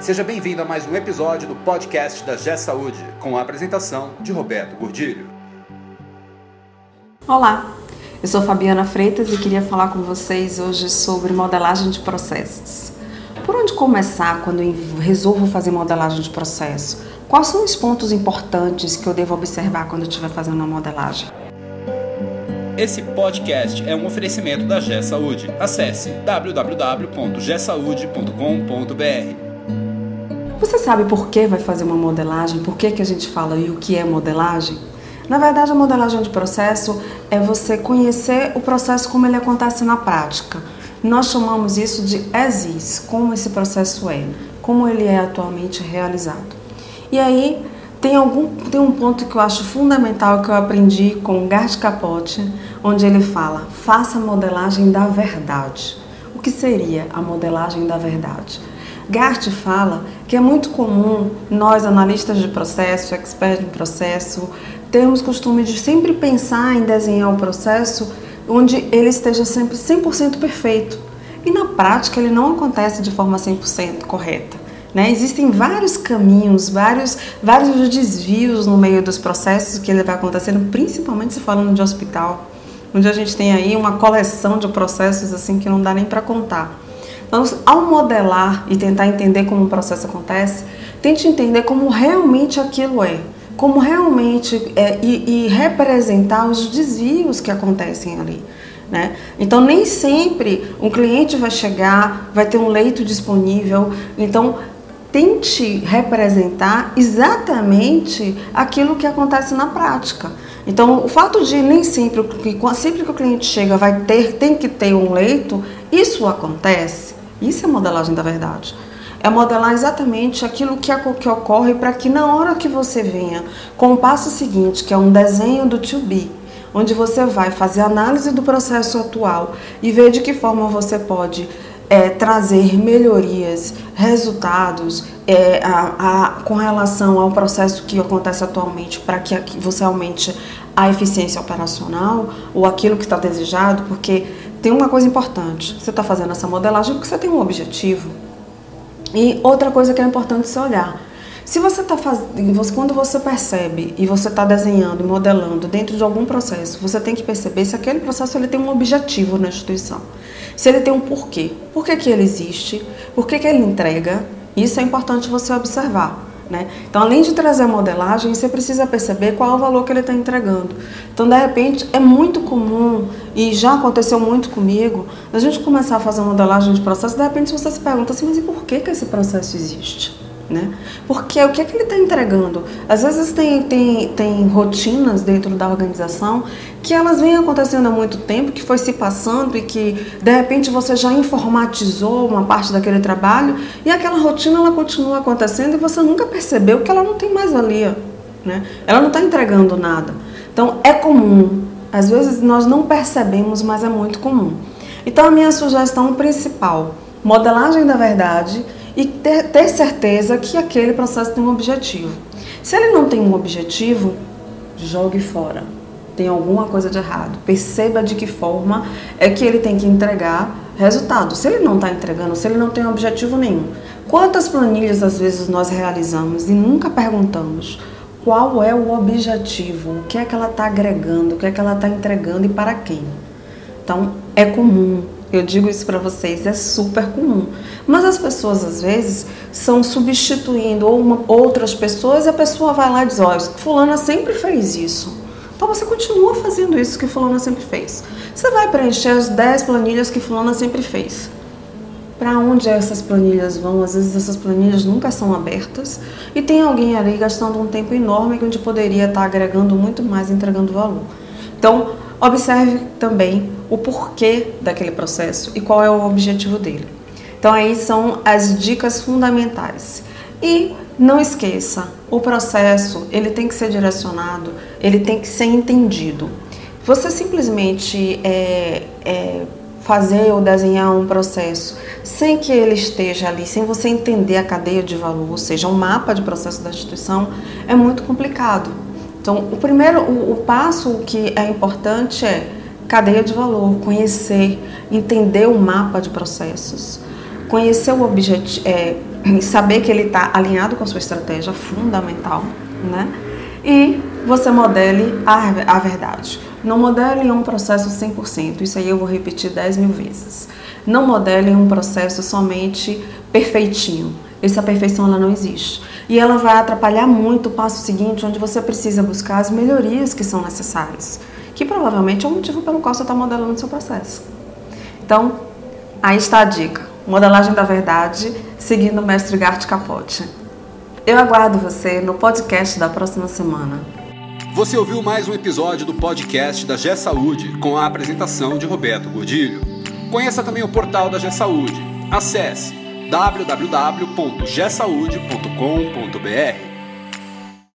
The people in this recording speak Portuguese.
Seja bem-vindo a mais um episódio do podcast da G Saúde, com a apresentação de Roberto Gordilho. Olá, eu sou Fabiana Freitas e queria falar com vocês hoje sobre modelagem de processos. Por onde começar quando eu resolvo fazer modelagem de processo? Quais são os pontos importantes que eu devo observar quando eu estiver fazendo uma modelagem? Esse podcast é um oferecimento da G Saúde. Acesse www.gsaude.com.br. Você sabe por que vai fazer uma modelagem? Por que, que a gente fala e o que é modelagem? Na verdade, a modelagem de processo é você conhecer o processo como ele acontece na prática. Nós chamamos isso de as is, como esse processo é, como ele é atualmente realizado. E aí, tem, algum, tem um ponto que eu acho fundamental que eu aprendi com Gart Capote, onde ele fala: faça a modelagem da verdade. O que seria a modelagem da verdade? Gart fala que é muito comum nós, analistas de processo, experts em processo, termos costume de sempre pensar em desenhar o processo onde ele esteja sempre 100% perfeito. E na prática ele não acontece de forma 100% correta. Né? Existem vários caminhos, vários, vários desvios no meio dos processos que ele vai acontecendo, principalmente se falando de hospital, onde a gente tem aí uma coleção de processos assim que não dá nem para contar. Ao modelar e tentar entender como um processo acontece, tente entender como realmente aquilo é, como realmente é, e, e representar os desvios que acontecem ali. Né? Então, nem sempre um cliente vai chegar, vai ter um leito disponível. Então, tente representar exatamente aquilo que acontece na prática. Então, o fato de nem sempre, sempre que o cliente chega vai ter, tem que ter um leito, isso acontece. Isso é modelagem da verdade. É modelar exatamente aquilo que, que ocorre para que na hora que você venha com o passo seguinte, que é um desenho do to be, onde você vai fazer análise do processo atual e ver de que forma você pode é, trazer melhorias, resultados é, a, a, com relação ao processo que acontece atualmente para que você aumente a eficiência operacional ou aquilo que está desejado, porque tem uma coisa importante: você está fazendo essa modelagem porque você tem um objetivo. E outra coisa que é importante você olhar. Se você está fazendo, quando você percebe e você está desenhando e modelando dentro de algum processo, você tem que perceber se aquele processo ele tem um objetivo na instituição se ele tem um porquê. Por que, que ele existe? Por que, que ele entrega? Isso é importante você observar. Né? Então, além de trazer a modelagem, você precisa perceber qual é o valor que ele está entregando. Então, de repente, é muito comum, e já aconteceu muito comigo, a gente começar a fazer modelagem de processo, de repente você se pergunta assim, mas e por que, que esse processo existe? Né? Porque o que é que ele está entregando? Às vezes tem, tem, tem rotinas dentro da organização que elas vêm acontecendo há muito tempo, que foi se passando e que de repente você já informatizou uma parte daquele trabalho e aquela rotina ela continua acontecendo e você nunca percebeu que ela não tem mais valia. Né? Ela não está entregando nada. Então é comum. Às vezes nós não percebemos, mas é muito comum. Então a minha sugestão principal, modelagem da verdade e ter, ter certeza que aquele processo tem um objetivo. Se ele não tem um objetivo, jogue fora. Tem alguma coisa de errado. Perceba de que forma é que ele tem que entregar resultado. Se ele não está entregando, se ele não tem objetivo nenhum. Quantas planilhas às vezes nós realizamos e nunca perguntamos qual é o objetivo, o que é que ela está agregando, o que é que ela está entregando e para quem? Então é comum eu digo isso para vocês, é super comum. Mas as pessoas às vezes são substituindo uma, outras pessoas a pessoa vai lá e diz: Olha, Fulana sempre fez isso. Então você continua fazendo isso que Fulana sempre fez. Você vai preencher as 10 planilhas que Fulana sempre fez. Para onde essas planilhas vão? Às vezes essas planilhas nunca são abertas e tem alguém ali gastando um tempo enorme onde poderia estar agregando muito mais, entregando valor. Então, observe também o porquê daquele processo e qual é o objetivo dele. Então aí são as dicas fundamentais. E não esqueça, o processo ele tem que ser direcionado, ele tem que ser entendido. Você simplesmente é, é, fazer ou desenhar um processo sem que ele esteja ali, sem você entender a cadeia de valor, ou seja, um mapa de processo da instituição, é muito complicado. Então, o primeiro, o, o passo que é importante é cadeia de valor, conhecer, entender o mapa de processos, conhecer o objetivo, é, saber que ele está alinhado com a sua estratégia, fundamental, né? E você modele a, a verdade. Não modele um processo 100%, isso aí eu vou repetir 10 mil vezes. Não modele um processo somente perfeitinho. Essa perfeição ela não existe. E ela vai atrapalhar muito o passo seguinte, onde você precisa buscar as melhorias que são necessárias, que provavelmente é o motivo pelo qual você está modelando o seu processo. Então, aí está a dica. Modelagem da verdade, seguindo o mestre Gart Capote. Eu aguardo você no podcast da próxima semana. Você ouviu mais um episódio do podcast da G Saúde com a apresentação de Roberto Gordilho. Conheça também o portal da G Saúde. Acesse www.gsaude.com.br